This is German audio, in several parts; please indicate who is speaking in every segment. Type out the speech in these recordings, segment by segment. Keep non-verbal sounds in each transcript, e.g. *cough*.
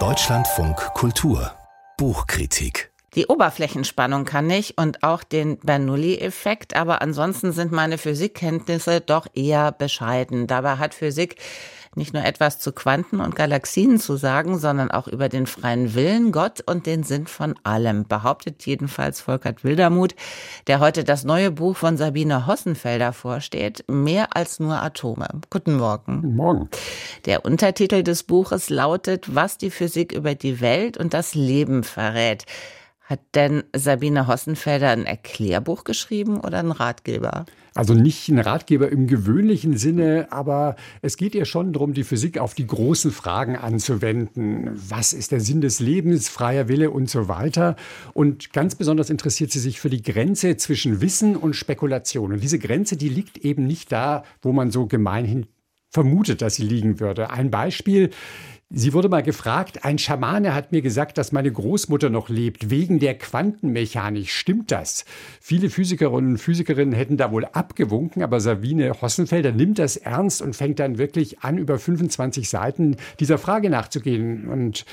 Speaker 1: Deutschlandfunk Kultur Buchkritik
Speaker 2: die Oberflächenspannung kann ich und auch den Bernoulli-Effekt, aber ansonsten sind meine Physikkenntnisse doch eher bescheiden. Dabei hat Physik nicht nur etwas zu Quanten und Galaxien zu sagen, sondern auch über den freien Willen, Gott und den Sinn von allem, behauptet jedenfalls Volkert Wildermuth, der heute das neue Buch von Sabine Hossenfelder vorsteht, Mehr als nur Atome. Guten Morgen.
Speaker 3: Guten Morgen.
Speaker 2: Der Untertitel des Buches lautet, was die Physik über die Welt und das Leben verrät. Hat denn Sabine Hossenfelder ein Erklärbuch geschrieben oder ein Ratgeber?
Speaker 3: Also nicht ein Ratgeber im gewöhnlichen Sinne, aber es geht ihr schon darum, die Physik auf die großen Fragen anzuwenden. Was ist der Sinn des Lebens, freier Wille und so weiter. Und ganz besonders interessiert sie sich für die Grenze zwischen Wissen und Spekulation. Und diese Grenze, die liegt eben nicht da, wo man so gemeinhin vermutet, dass sie liegen würde. Ein Beispiel. Sie wurde mal gefragt, ein Schamane hat mir gesagt, dass meine Großmutter noch lebt, wegen der Quantenmechanik. Stimmt das? Viele Physikerinnen und Physikerinnen hätten da wohl abgewunken, aber Sabine Hossenfelder nimmt das ernst und fängt dann wirklich an, über 25 Seiten dieser Frage nachzugehen. Und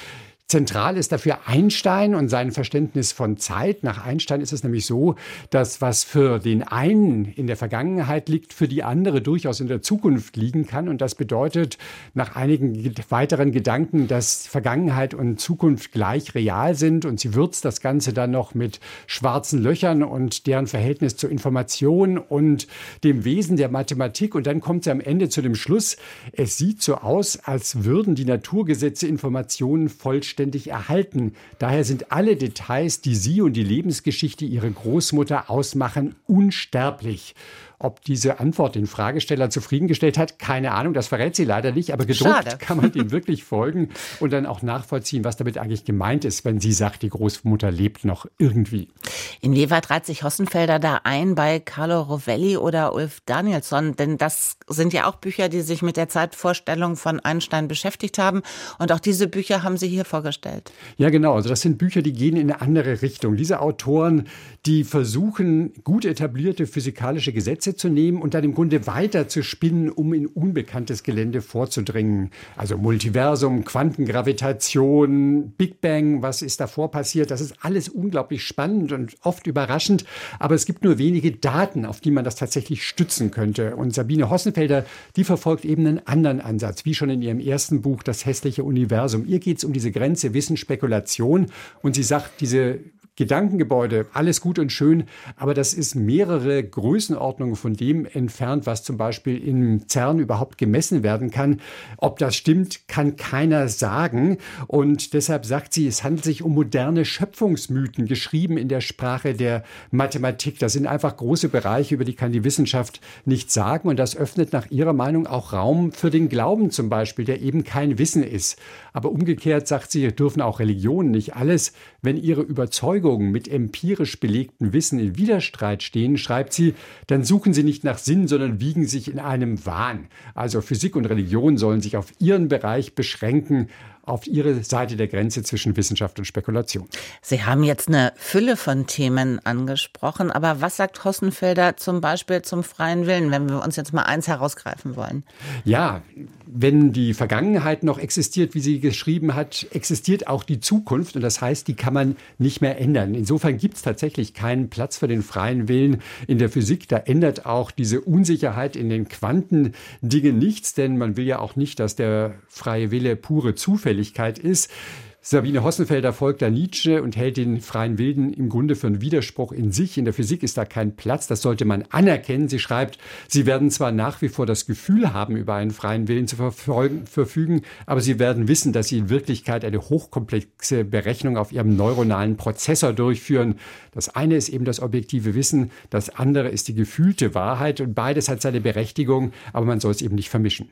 Speaker 3: Zentral ist dafür Einstein und sein Verständnis von Zeit. Nach Einstein ist es nämlich so, dass was für den einen in der Vergangenheit liegt, für die andere durchaus in der Zukunft liegen kann. Und das bedeutet nach einigen weiteren Gedanken, dass Vergangenheit und Zukunft gleich real sind. Und sie würzt das Ganze dann noch mit schwarzen Löchern und deren Verhältnis zur Information und dem Wesen der Mathematik. Und dann kommt sie am Ende zu dem Schluss, es sieht so aus, als würden die Naturgesetze Informationen vollständig vollständig erhalten. Daher sind alle Details, die sie und die Lebensgeschichte ihrer Großmutter ausmachen, unsterblich. Ob diese Antwort den Fragesteller zufriedengestellt hat, keine Ahnung, das verrät sie leider nicht, aber gedruckt Schade. kann man dem wirklich folgen und dann auch nachvollziehen, was damit eigentlich gemeint ist, wenn sie sagt, die Großmutter lebt noch irgendwie.
Speaker 2: Inwieweit reiht sich Hossenfelder da ein bei Carlo Rovelli oder Ulf Danielsson? Denn das sind ja auch Bücher, die sich mit der Zeitvorstellung von Einstein beschäftigt haben und auch diese Bücher haben Sie hier vorgestellt.
Speaker 3: Ja, genau. Also das sind Bücher, die gehen in eine andere Richtung. Diese Autoren, die versuchen, gut etablierte physikalische Gesetze Gesetze zu nehmen und dann im Grunde weiter zu spinnen, um in unbekanntes Gelände vorzudringen. Also Multiversum, Quantengravitation, Big Bang, was ist davor passiert? Das ist alles unglaublich spannend und oft überraschend, aber es gibt nur wenige Daten, auf die man das tatsächlich stützen könnte. Und Sabine Hossenfelder, die verfolgt eben einen anderen Ansatz, wie schon in ihrem ersten Buch Das hässliche Universum. Ihr geht es um diese Grenze Wissen, Spekulation und sie sagt, diese Gedankengebäude, alles gut und schön, aber das ist mehrere Größenordnungen von dem entfernt, was zum Beispiel im CERN überhaupt gemessen werden kann. Ob das stimmt, kann keiner sagen. Und deshalb sagt sie, es handelt sich um moderne Schöpfungsmythen, geschrieben in der Sprache der Mathematik. Das sind einfach große Bereiche, über die kann die Wissenschaft nicht sagen. Und das öffnet nach ihrer Meinung auch Raum für den Glauben zum Beispiel, der eben kein Wissen ist. Aber umgekehrt sagt sie, dürfen auch Religionen nicht alles, wenn ihre Überzeugung Überzeugungen mit empirisch belegtem Wissen in Widerstreit stehen, schreibt sie, dann suchen sie nicht nach Sinn, sondern wiegen sich in einem Wahn. Also Physik und Religion sollen sich auf ihren Bereich beschränken, auf ihre Seite der Grenze zwischen Wissenschaft und Spekulation.
Speaker 2: Sie haben jetzt eine Fülle von Themen angesprochen, aber was sagt Hossenfelder zum Beispiel zum freien Willen, wenn wir uns jetzt mal eins herausgreifen wollen?
Speaker 3: Ja, wenn die Vergangenheit noch existiert, wie sie geschrieben hat, existiert auch die Zukunft und das heißt, die kann man nicht mehr ändern. Insofern gibt es tatsächlich keinen Platz für den freien Willen in der Physik. Da ändert auch diese Unsicherheit in den Quantendingen nichts, denn man will ja auch nicht, dass der freie Wille pure Zufälligkeit ist. Sabine Hossenfelder folgt da Nietzsche und hält den freien Wilden im Grunde für einen Widerspruch in sich. In der Physik ist da kein Platz. Das sollte man anerkennen. Sie schreibt, Sie werden zwar nach wie vor das Gefühl haben, über einen freien Willen zu verfügen, aber Sie werden wissen, dass Sie in Wirklichkeit eine hochkomplexe Berechnung auf Ihrem neuronalen Prozessor durchführen. Das eine ist eben das objektive Wissen, das andere ist die gefühlte Wahrheit und beides hat seine Berechtigung, aber man soll es eben nicht vermischen.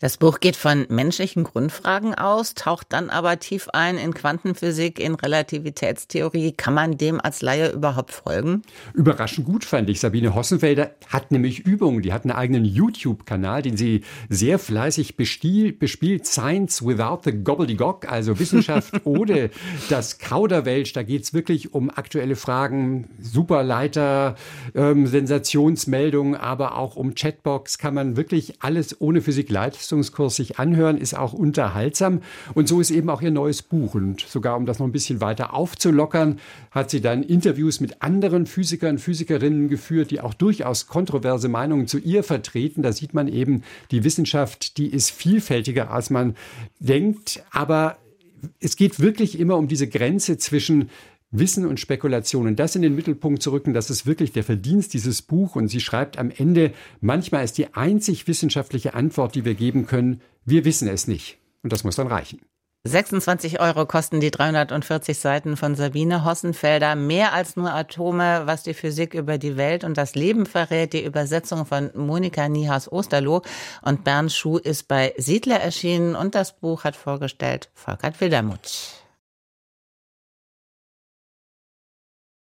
Speaker 2: Das Buch geht von menschlichen Grundfragen aus, taucht dann aber tief ein ein in Quantenphysik, in Relativitätstheorie. Kann man dem als Laie überhaupt folgen?
Speaker 3: Überraschend gut fand ich. Sabine Hossenfelder hat nämlich Übungen. Die hat einen eigenen YouTube-Kanal, den sie sehr fleißig bestiel, bespielt. Science without the gobbledygook, also Wissenschaft *laughs* ohne das Kauderwelsch. Da geht es wirklich um aktuelle Fragen, Superleiter, ähm, Sensationsmeldungen, aber auch um Chatbox. Kann man wirklich alles ohne Physik-Leistungskurs sich anhören, ist auch unterhaltsam. Und so ist eben auch ihr neues Buch. Und sogar um das noch ein bisschen weiter aufzulockern, hat sie dann Interviews mit anderen Physikern, Physikerinnen geführt, die auch durchaus kontroverse Meinungen zu ihr vertreten. Da sieht man eben, die Wissenschaft, die ist vielfältiger, als man denkt. Aber es geht wirklich immer um diese Grenze zwischen Wissen und Spekulationen, das in den Mittelpunkt zu rücken, das ist wirklich der Verdienst dieses Buch. Und sie schreibt am Ende, manchmal ist die einzig wissenschaftliche Antwort, die wir geben können, wir wissen es nicht. Und das muss dann reichen.
Speaker 2: 26 Euro kosten die 340 Seiten von Sabine Hossenfelder. Mehr als nur Atome, was die Physik über die Welt und das Leben verrät. Die Übersetzung von Monika Niehaus Osterloh und Bernd Schuh ist bei Siedler erschienen und das Buch hat vorgestellt Volkert Wildermuth.